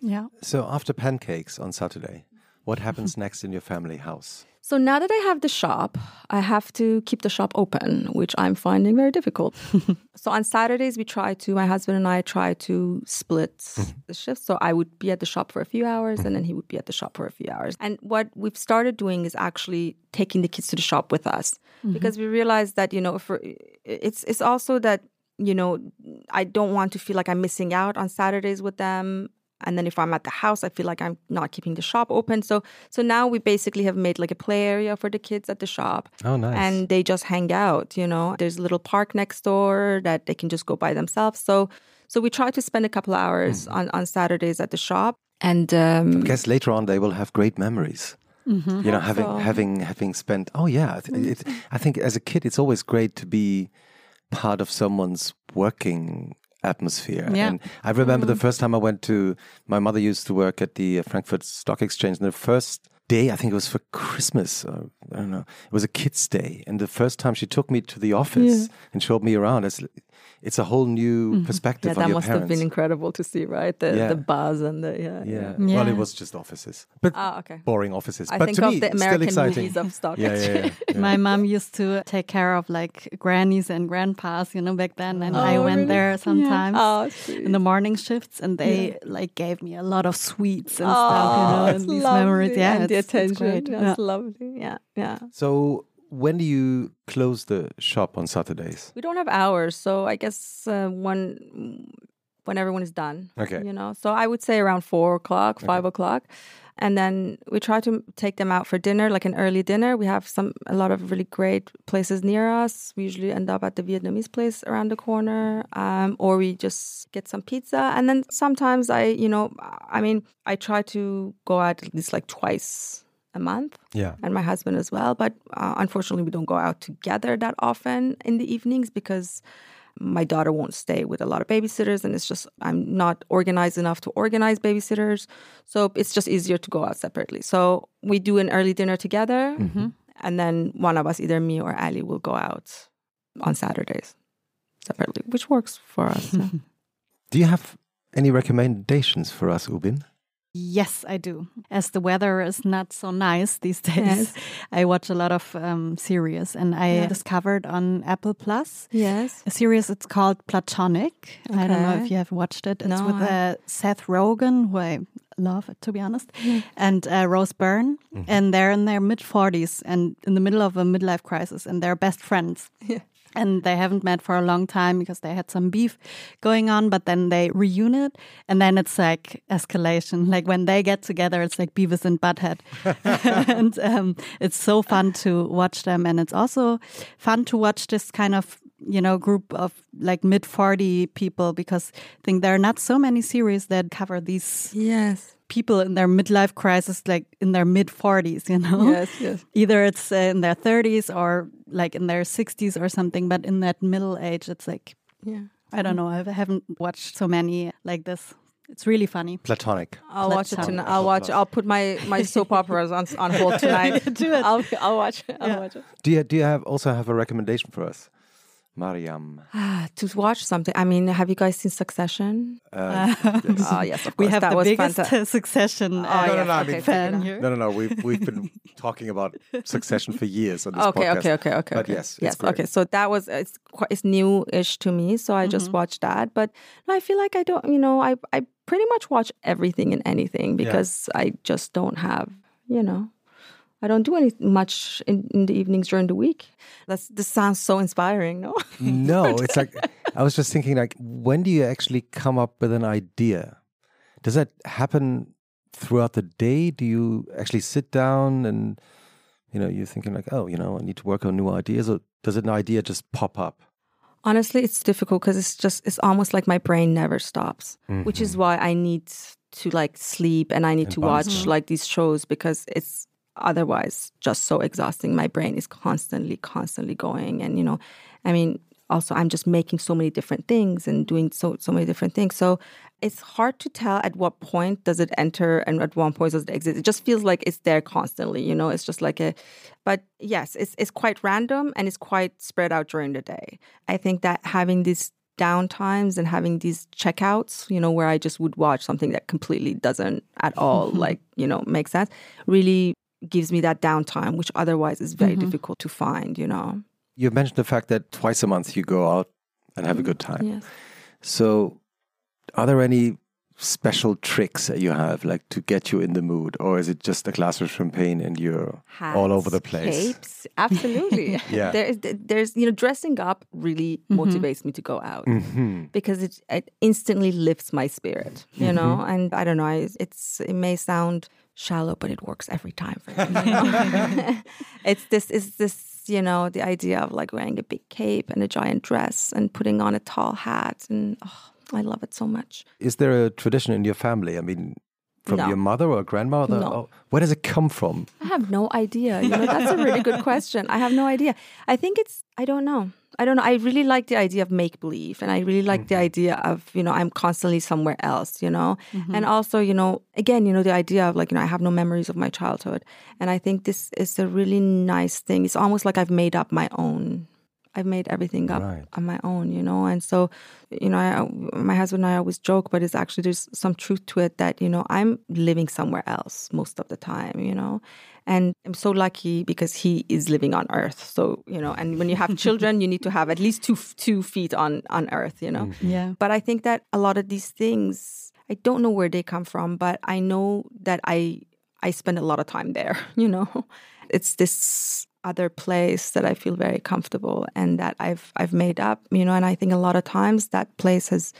Yeah. So after pancakes on saturday what happens next in your family house so now that I have the shop, I have to keep the shop open, which I'm finding very difficult. so on Saturdays, we try to, my husband and I try to split mm-hmm. the shifts. So I would be at the shop for a few hours and then he would be at the shop for a few hours. And what we've started doing is actually taking the kids to the shop with us mm-hmm. because we realized that, you know, if it's, it's also that you know, I don't want to feel like I'm missing out on Saturdays with them and then if i'm at the house i feel like i'm not keeping the shop open. So so now we basically have made like a play area for the kids at the shop. Oh nice. And they just hang out you know? There's a little park next door that they can just go by themselves. So so we try to spend a couple hours mm. on on saturdays at the shop. And um, i guess later on they will have great memories. Mm-hmm. you know having so. having having spent oh yeah it, i think as a kid it's always great to be part of someone's working atmosphere. Yeah. And I remember mm. the first time I went to, my mother used to work at the Frankfurt Stock Exchange, and the first day, I think it was for Christmas, I don't know, it was a kid's day. And the first time she took me to the office yeah. and showed me around, it's a whole new mm-hmm. perspective. Yeah, that must parents. have been incredible to see, right? The yeah. the buzz and the yeah, yeah. yeah. Well, it was just offices, but oh, okay. boring offices. I but think to of me, the American movies of stock yeah, yeah, My mom used to take care of like grannies and grandpas, you know, back then, and oh, I went really? there sometimes oh, in the morning shifts, and they like gave me a lot of sweets and oh, stuff, you know, and these lovely. memories. Yeah, and it's, the attention. It's great. That's lovely. Yeah, yeah. So when do you close the shop on Saturdays? We don't have hours, so I guess uh, one when everyone is done. Okay. You know, so I would say around four o'clock, five okay. o'clock. And then we try to take them out for dinner, like an early dinner. We have some a lot of really great places near us. We usually end up at the Vietnamese place around the corner, um, or we just get some pizza. And then sometimes I, you know, I mean, I try to go out at least like twice a month. Yeah. And my husband as well. But uh, unfortunately, we don't go out together that often in the evenings because my daughter won't stay with a lot of babysitters and it's just i'm not organized enough to organize babysitters so it's just easier to go out separately so we do an early dinner together mm-hmm. and then one of us either me or ali will go out on saturdays separately which works for us do you have any recommendations for us ubin Yes, I do. As the weather is not so nice these days, yes. I watch a lot of um, series, and I yeah. discovered on Apple Plus. Yes, a series. It's called Platonic. Okay. I don't know if you have watched it. It's no, with uh, Seth Rogen, who I love, to be honest, mm. and uh, Rose Byrne, mm -hmm. and they're in their mid forties and in the middle of a midlife crisis, and they're best friends. Yeah and they haven't met for a long time because they had some beef going on but then they reunite and then it's like escalation. Like when they get together it's like beavis and butthead. And um, it's so fun to watch them and it's also fun to watch this kind of you know group of like mid 40 people because i think there are not so many series that cover these yes people in their midlife crisis, like in their mid 40s, you know? Yes, yes. Either it's uh, in their 30s or like in their 60s or something, but in that middle age, it's like, yeah. I don't know. I haven't watched so many like this. It's really funny. Platonic. I'll watch it tonight. I'll watch. I'll put my, my soap operas on on hold tonight. do it. I'll, I'll watch it. I'll yeah. watch it. Do you do you have also have a recommendation for us? Maryam. to watch something. I mean, have you guys seen Succession? Uh, yes. oh, yes, of course. We have that the biggest fanta- Succession uh, no, no, no, okay, fan here. No, no, no. We've, we've been talking about Succession for years on this okay, podcast. Okay, okay, okay, But okay. yes, yes, great. okay. So that was, it's quite, it's new-ish to me. So I mm-hmm. just watched that. But I feel like I don't, you know, I, I pretty much watch everything and anything because yeah. I just don't have, you know, I don't do any much in, in the evenings during the week. That's this sounds so inspiring, no? no, it's like I was just thinking like when do you actually come up with an idea? Does that happen throughout the day? Do you actually sit down and you know, you're thinking like, oh, you know, I need to work on new ideas or does an idea just pop up? Honestly, it's difficult because it's just it's almost like my brain never stops, mm -hmm. which is mm-hmm. why I need to like sleep and I need and to watch like these shows because it's otherwise just so exhausting. My brain is constantly, constantly going. And, you know, I mean, also I'm just making so many different things and doing so so many different things. So it's hard to tell at what point does it enter and at what point does it exist. It just feels like it's there constantly, you know, it's just like a but yes, it's it's quite random and it's quite spread out during the day. I think that having these downtimes and having these checkouts, you know, where I just would watch something that completely doesn't at all like, you know, make sense, really gives me that downtime, which otherwise is very mm-hmm. difficult to find, you know. You mentioned the fact that twice a month you go out and have a good time. Yes. So, are there any special tricks that you have, like to get you in the mood, or is it just a glass of champagne and you're Hats, all over the place? Capes, absolutely. yeah. There is, there's, you know, dressing up really mm-hmm. motivates me to go out mm-hmm. because it, it instantly lifts my spirit, you mm-hmm. know. And I don't know, it's it may sound shallow, but it works every time for. You know? it's this is this, you know, the idea of like wearing a big cape and a giant dress and putting on a tall hat and oh, I love it so much. Is there a tradition in your family? I mean, from no. your mother or grandmother? No. Oh, where does it come from? I have no idea. You know, that's a really good question. I have no idea. I think it's I don't know. I don't know. I really like the idea of make believe, and I really like mm-hmm. the idea of you know I'm constantly somewhere else, you know, mm-hmm. and also you know again you know the idea of like you know I have no memories of my childhood, and I think this is a really nice thing. It's almost like I've made up my own I've made everything up right. on my own, you know. And so, you know, I, my husband and I always joke, but it's actually there's some truth to it that you know I'm living somewhere else most of the time, you know. And I'm so lucky because he is living on Earth. So you know, and when you have children, you need to have at least two two feet on on Earth, you know. Mm-hmm. Yeah. But I think that a lot of these things, I don't know where they come from, but I know that I I spend a lot of time there, you know. It's this other place that I feel very comfortable and that I've I've made up, you know, and I think a lot of times that place has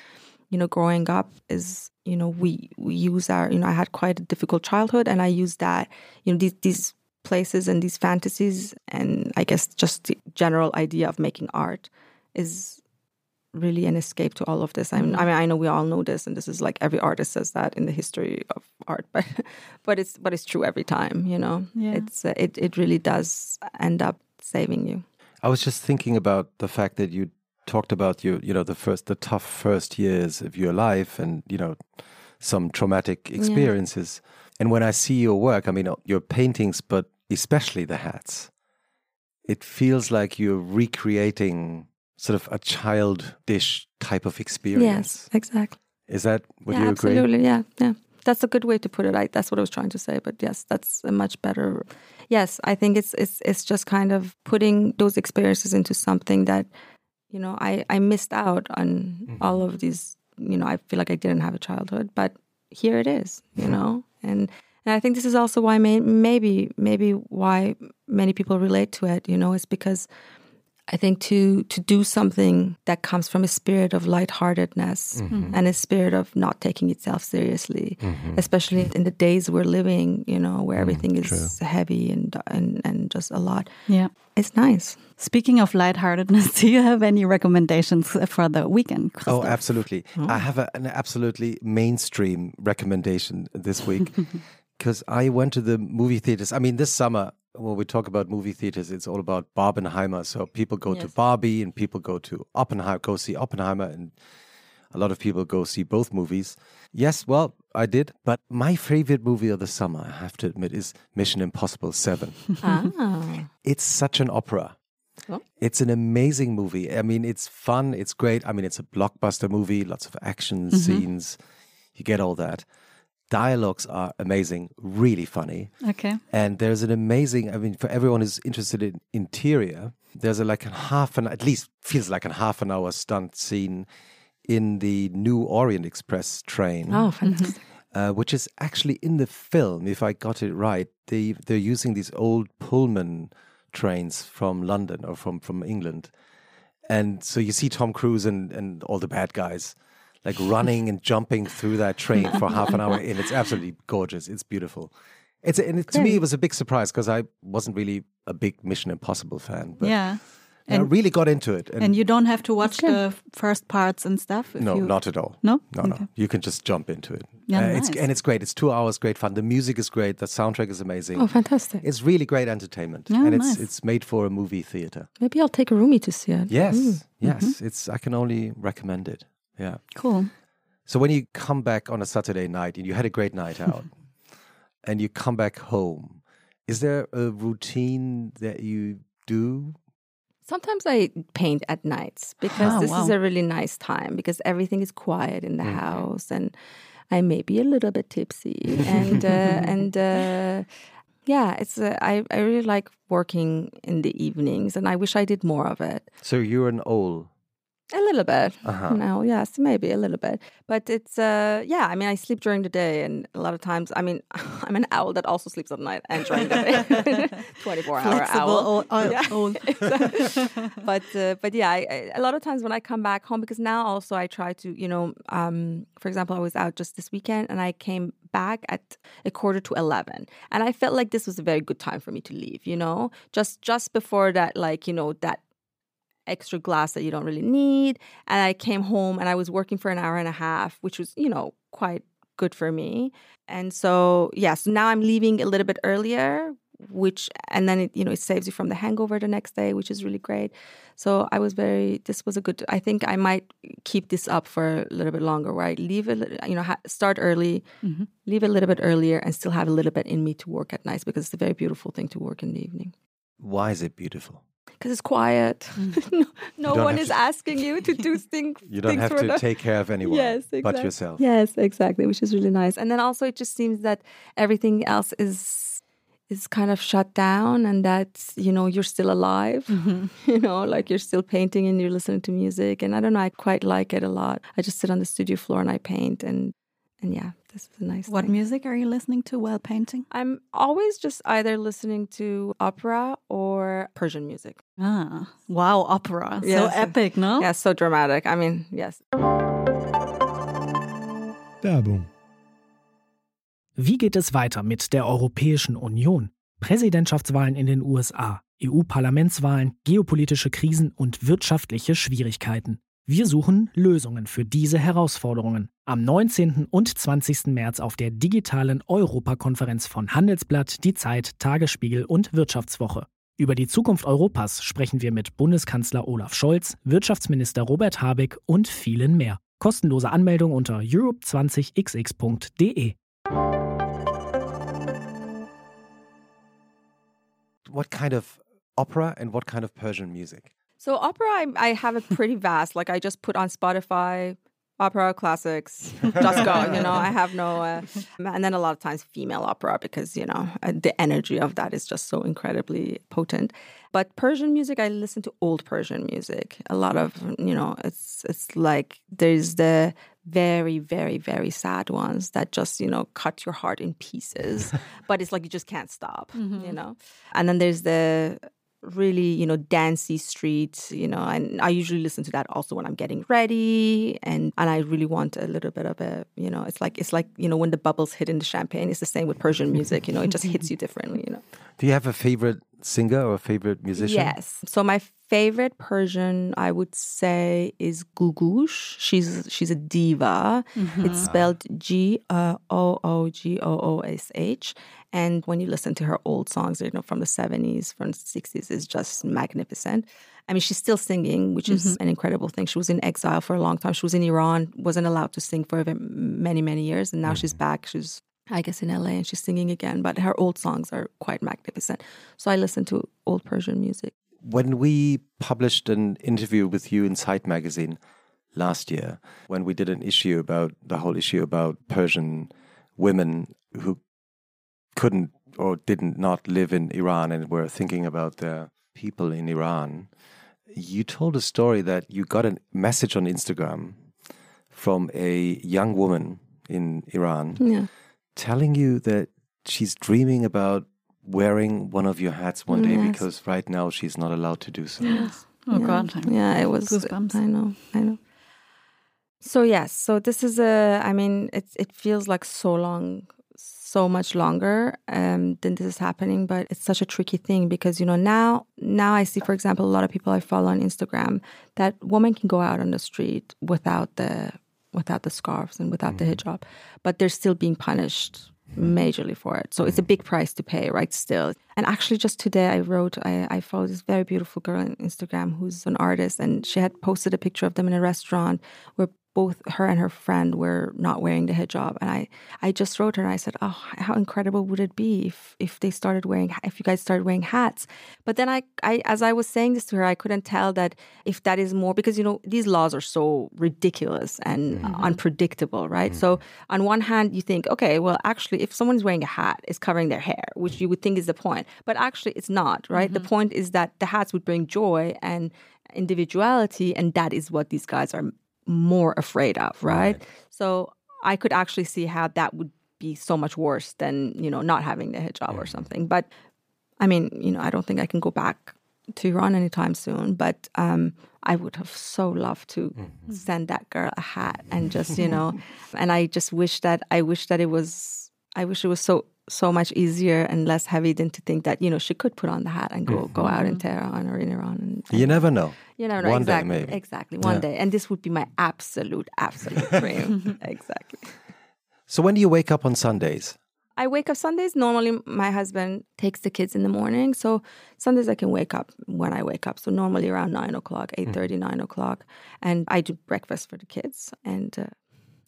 you know, growing up is, you know, we, we use our, you know, I had quite a difficult childhood and I use that, you know, these, these places and these fantasies and I guess just the general idea of making art is really an escape to all of this. I mean, mm-hmm. I mean, I know we all know this, and this is like every artist says that in the history of art, but but it's but it's true every time. You know, yeah. it's uh, it it really does end up saving you. I was just thinking about the fact that you talked about your you know the first the tough first years of your life and you know some traumatic experiences. Yeah. And when I see your work, I mean your paintings, but especially the hats, it feels like you're recreating sort of a childish type of experience. Yes, exactly. Is that would yeah, you agree? Absolutely, yeah, yeah. That's a good way to put it. I, that's what I was trying to say. But yes, that's a much better. Yes, I think it's it's it's just kind of putting those experiences into something that, you know, I I missed out on mm-hmm. all of these. You know, I feel like I didn't have a childhood, but here it is. You mm-hmm. know, and and I think this is also why may, maybe maybe why many people relate to it. You know, is because I think to to do something that comes from a spirit of lightheartedness mm-hmm. and a spirit of not taking itself seriously, mm-hmm. especially in the days we're living, you know, where mm, everything is heavy and, and and just a lot. Yeah, it's nice. Speaking of lightheartedness, do you have any recommendations for the weekend? Christoph? Oh, absolutely. Oh. I have a, an absolutely mainstream recommendation this week because I went to the movie theaters. I mean, this summer when we talk about movie theaters, it's all about Barbenheimer. So people go yes. to Barbie and people go to Oppenheimer, go see Oppenheimer, and a lot of people go see both movies. Yes, well, I did. But my favorite movie of the summer, I have to admit, is Mission Impossible 7. ah. It's such an opera. Oh. It's an amazing movie. I mean, it's fun, it's great. I mean, it's a blockbuster movie, lots of action mm-hmm. scenes. You get all that dialogues are amazing, really funny. Okay. And there's an amazing, I mean, for everyone who's interested in interior, there's a like a half an, at least feels like a half an hour stunt scene in the New Orient Express train. Oh, fantastic. Uh, which is actually in the film, if I got it right. They, they're using these old Pullman trains from London or from, from England. And so you see Tom Cruise and, and all the bad guys like running and jumping through that train for half an hour and it's absolutely gorgeous it's beautiful it's and it, to me it was a big surprise because i wasn't really a big mission impossible fan but yeah and I really got into it. And, and you don't have to watch the first parts and stuff? No, you... not at all. No? No, okay. no. You can just jump into it. Yeah, uh, nice. it's, and it's great. It's two hours, great fun. The music is great. The soundtrack is amazing. Oh, fantastic. It's really great entertainment. Yeah, and it's, nice. it's made for a movie theater. Maybe I'll take a Rumi to see it. Yes, mm. yes. Mm -hmm. It's I can only recommend it. Yeah. Cool. So when you come back on a Saturday night and you had a great night out and you come back home, is there a routine that you do? Sometimes I paint at nights because oh, this wow. is a really nice time because everything is quiet in the mm. house and I may be a little bit tipsy and uh, and uh, yeah, it's uh, I I really like working in the evenings and I wish I did more of it. So you're an owl a little bit. Uh-huh. No, yes, maybe a little bit. But it's uh yeah, I mean I sleep during the day and a lot of times I mean I'm an owl that also sleeps at night and during the day. 24 hour owl. Old, old, yeah, old. but uh, but yeah, I, I, a lot of times when I come back home because now also I try to, you know, um for example, I was out just this weekend and I came back at a quarter to 11 and I felt like this was a very good time for me to leave, you know? Just just before that like, you know, that extra glass that you don't really need. And I came home and I was working for an hour and a half, which was, you know, quite good for me. And so, yeah, so now I'm leaving a little bit earlier, which, and then it, you know, it saves you from the hangover the next day, which is really great. So I was very, this was a good, I think I might keep this up for a little bit longer where I leave it, you know, ha- start early, mm-hmm. leave a little bit earlier and still have a little bit in me to work at night because it's a very beautiful thing to work in the evening. Why is it beautiful? Because it's quiet. Mm. no, no one is to, asking you to do things. You don't have to them. take care of anyone yes, exactly. but yourself. Yes, exactly, which is really nice. And then also, it just seems that everything else is is kind of shut down, and that you know you're still alive. Mm-hmm. You know, like you're still painting and you're listening to music. And I don't know, I quite like it a lot. I just sit on the studio floor and I paint, and and yeah, this is a nice. What thing. music are you listening to while painting? I'm always just either listening to opera or Persian music. Ah, wow, opera! Yes. So epic, no? Yeah, so dramatic. I mean, yes. Werbung. Wie geht es weiter mit der Europäischen Union? Präsidentschaftswahlen in den USA, EU-Parlamentswahlen, geopolitische Krisen und wirtschaftliche Schwierigkeiten. Wir suchen Lösungen für diese Herausforderungen. Am 19. und 20. März auf der digitalen Europakonferenz von Handelsblatt, Die Zeit, Tagesspiegel und Wirtschaftswoche. Über die Zukunft Europas sprechen wir mit Bundeskanzler Olaf Scholz, Wirtschaftsminister Robert Habeck und vielen mehr. Kostenlose Anmeldung unter europe20xx.de. What kind of opera and what kind of Persian music? So opera, I, I have a pretty vast. Like I just put on Spotify opera classics. Just go. You know, I have no. Uh, and then a lot of times female opera because you know uh, the energy of that is just so incredibly potent. But Persian music, I listen to old Persian music. A lot of you know, it's it's like there's the very very very sad ones that just you know cut your heart in pieces but it's like you just can't stop mm-hmm. you know and then there's the really you know dancey street you know and i usually listen to that also when i'm getting ready and and i really want a little bit of a you know it's like it's like you know when the bubbles hit in the champagne it's the same with persian music you know it just hits you differently you know. Do you have a favorite singer or a favorite musician? Yes. So my favorite persian i would say is Googoosh she's she's a diva mm-hmm. it's spelled g o o g o o s h and when you listen to her old songs, you know, from the 70s, from the 60s, is just magnificent. I mean, she's still singing, which is mm-hmm. an incredible thing. She was in exile for a long time. She was in Iran, wasn't allowed to sing for many, many years. And now mm-hmm. she's back. She's, I guess, in LA and she's singing again. But her old songs are quite magnificent. So I listen to old Persian music. When we published an interview with you in Zeit magazine last year, when we did an issue about the whole issue about Persian women who couldn't or didn't not live in Iran and were thinking about the people in Iran, you told a story that you got a message on Instagram from a young woman in Iran yeah. telling you that she's dreaming about wearing one of your hats one yes. day because right now she's not allowed to do so. Yes. Oh yeah. God! Yeah, it was. Goosebumps. I know. I know. So yes, so this is a. I mean, it it feels like so long so much longer um, than this is happening but it's such a tricky thing because you know now now i see for example a lot of people i follow on instagram that women can go out on the street without the without the scarves and without mm-hmm. the hijab but they're still being punished majorly for it. So it's a mm. big price to pay right still. And actually just today i wrote I, I followed this very beautiful girl on instagram who's an artist and she had posted a picture of them in a restaurant where both her and her friend were not wearing the hijab and i i just wrote her and i said oh how incredible would it be if if they started wearing if you guys started wearing hats but then i i as i was saying this to her i couldn't tell that if that is more because you know these laws are so ridiculous and mm-hmm. unpredictable right mm-hmm. so on one hand you think okay well actually if someone's wearing a hat it's covering their hair which you would think is the point but actually it's not right mm-hmm. the point is that the hats would bring joy and individuality and that is what these guys are more afraid of, right? right? So I could actually see how that would be so much worse than, you know, not having the hijab or something. But I mean, you know, I don't think I can go back to Iran anytime soon, but um, I would have so loved to mm-hmm. send that girl a hat and just, you know, and I just wish that I wish that it was I wish it was so so much easier and less heavy than to think that you know she could put on the hat and go mm-hmm. go out in. Tehran or in Iran. And, and you never know. You never know. One exactly, day, maybe. Exactly. One yeah. day, and this would be my absolute, absolute dream. exactly. So when do you wake up on Sundays? I wake up Sundays. Normally, my husband takes the kids in the morning. So Sundays, I can wake up when I wake up. So normally around nine o'clock, eight thirty, mm. nine o'clock, and I do breakfast for the kids. And uh,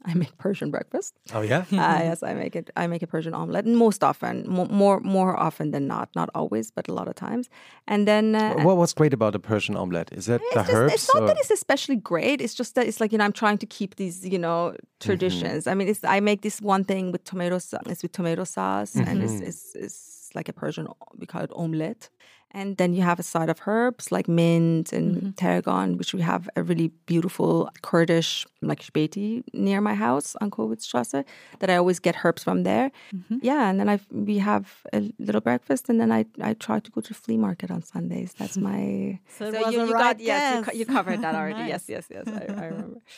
I make Persian breakfast. Oh yeah. uh, yes, I make it. I make a Persian omelet, most often, more, more more often than not. Not always, but a lot of times. And then, uh, what, what's great about a Persian omelet? Is that the just, herbs? It's not or? that it's especially great. It's just that it's like you know I'm trying to keep these you know traditions. Mm-hmm. I mean, it's I make this one thing with tomato. It's with tomato sauce, mm-hmm. and it's, mm-hmm. it's, it's like a Persian. We call it omelet. And then you have a side of herbs like mint and mm-hmm. tarragon, which we have a really beautiful Kurdish like Späti near my house on Kovitzstrasse that I always get herbs from there. Mm-hmm. Yeah, and then I we have a little breakfast, and then I I try to go to flea market on Sundays. That's my so, so you, you right got yes, you, you, covered that already. nice. Yes, yes, yes. I, I remember.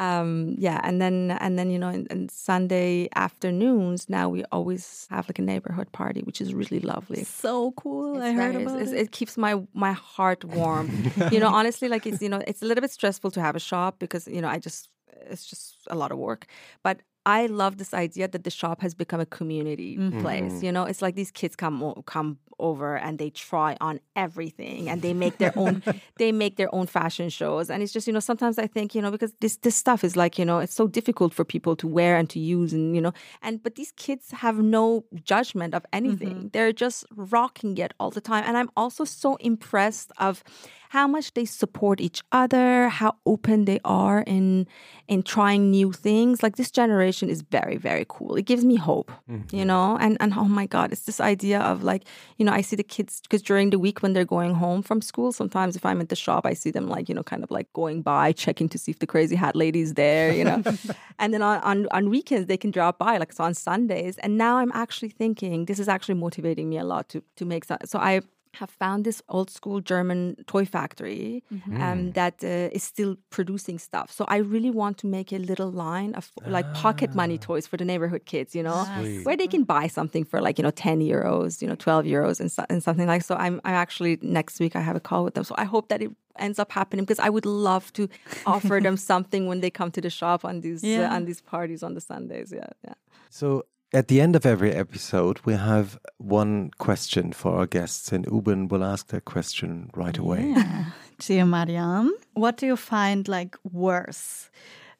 um, yeah, and then and then you know, in, in Sunday afternoons now we always have like a neighborhood party, which is really lovely. So cool! It's I heard about it. It keeps my my heart warm. you know, honestly, like it's you know, it's a little bit stressful to have a shop because you know I just it's just a lot of work. But I love this idea that the shop has become a community mm-hmm. place. You know, it's like these kids come come over and they try on everything and they make their own they make their own fashion shows. And it's just you know sometimes I think you know because this this stuff is like you know it's so difficult for people to wear and to use and you know and but these kids have no judgment of anything. Mm-hmm. They're just rocking it all the time. And I'm also so impressed of how much they support each other, how open they are in in trying new things. Like this generation is very very cool. It gives me hope, mm-hmm. you know. And and oh my god, it's this idea of like you know I see the kids because during the week when they're going home from school, sometimes if I'm at the shop, I see them like you know kind of like going by checking to see if the crazy hat lady's there, you know. and then on, on on weekends they can drop by like so on Sundays. And now I'm actually thinking this is actually motivating me a lot to to make so, so I have found this old school German toy factory mm-hmm. um, mm. that uh, is still producing stuff. So I really want to make a little line of like ah. pocket money ah. toys for the neighborhood kids, you know, Sweet. where they can buy something for like, you know, 10 euros, you know, 12 euros and, so, and something like so I'm, I'm actually next week I have a call with them. So I hope that it ends up happening because I would love to offer them something when they come to the shop on these yeah. uh, on these parties on the Sundays. Yeah, yeah. So at the end of every episode, we have one question for our guests, and Ubin will ask that question right away. Yeah. Dear Maryam, what do you find like worse?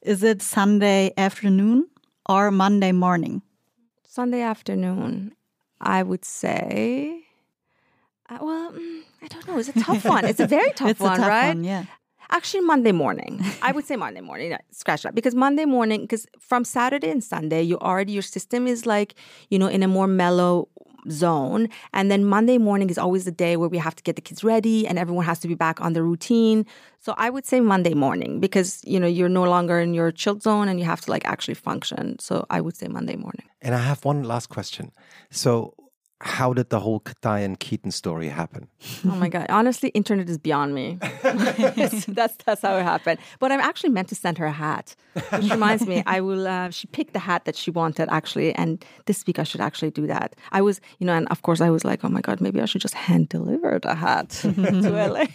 Is it Sunday afternoon or Monday morning? Sunday afternoon, I would say. Uh, well, mm, I don't know. It's a tough one. It's a very tough it's one, tough right? One, yeah. Actually, Monday morning. I would say Monday morning. Scratch that because Monday morning, because from Saturday and Sunday, you already your system is like you know in a more mellow zone, and then Monday morning is always the day where we have to get the kids ready and everyone has to be back on the routine. So I would say Monday morning because you know you're no longer in your chill zone and you have to like actually function. So I would say Monday morning. And I have one last question. So how did the whole Diane Keaton story happen? Oh my god! Honestly, internet is beyond me. that's that's how it happened. But I'm actually meant to send her a hat, which reminds me. I will. Uh, she picked the hat that she wanted actually, and this week I should actually do that. I was, you know, and of course I was like, oh my god, maybe I should just hand deliver the hat to LA.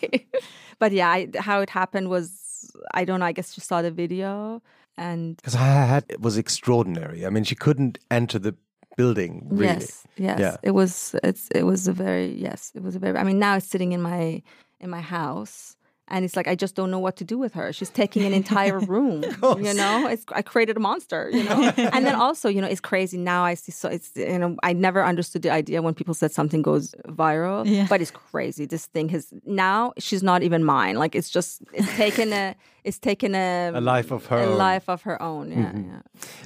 but yeah, I, how it happened was I don't know. I guess she saw the video and because her hat was extraordinary. I mean, she couldn't enter the building. Really. Yes, yes. Yeah. It was. It's. It was a very. Yes, it was a very. I mean, now it's sitting in my in my house, and it's like I just don't know what to do with her. She's taking an entire room. you know, it's I created a monster. You know, and then also, you know, it's crazy. Now I see. So it's you know, I never understood the idea when people said something goes viral, yeah. but it's crazy. This thing has now. She's not even mine. Like it's just it's taken a it's taken a, a life of her a own. life of her own. Yeah, mm-hmm. yeah.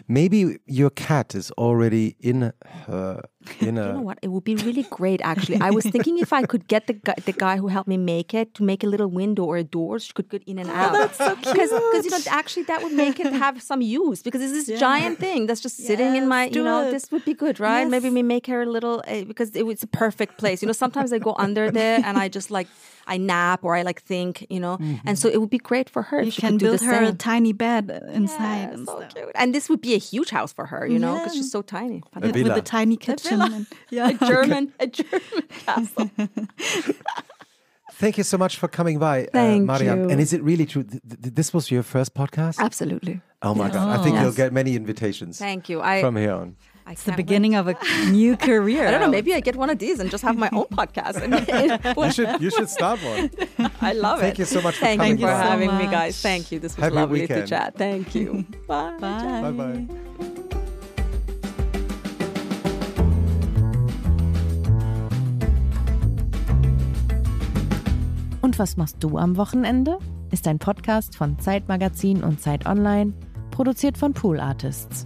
Maybe your cat is already in her. In a... you know what? It would be really great. Actually, I was thinking if I could get the guy, the guy who helped me make it to make a little window or a door, she could get in and out. Oh, that's so cute. Because you know, actually, that would make it have some use because it's this yeah. giant thing that's just sitting in my. You know, it. this would be good, right? Yes. Maybe we make her a little uh, because it, it's a perfect place. You know, sometimes I go under there and I just like I nap or I like think, you know. Mm-hmm. And so it would be great for her. You can build her a tiny bed inside. Yeah, and so stuff. cute. And this would be a huge house for her, you know, because yeah. she's so tiny. A with, with a tiny kitchen. A, yeah. a German, a German castle. Thank you so much for coming by, uh, Thank uh, Maryam. You. And is it really true? Th- th- this was your first podcast? Absolutely. Oh my yes. God. I think yes. you'll get many invitations. Thank you. I, from here on. It's the beginning wait. of a new career. I don't know. Maybe I get one of these and just have my own podcast. you should you should start one. I love Thank it. Thank you so much for Thank coming you for having me, guys. Thank you. This was Happy lovely weekend. to chat. Thank you. Bye. Bye. Bye. Bye. Und was machst du am Wochenende? Ist ein Podcast von Zeitmagazin und Zeit Online, produziert von Pool Artists.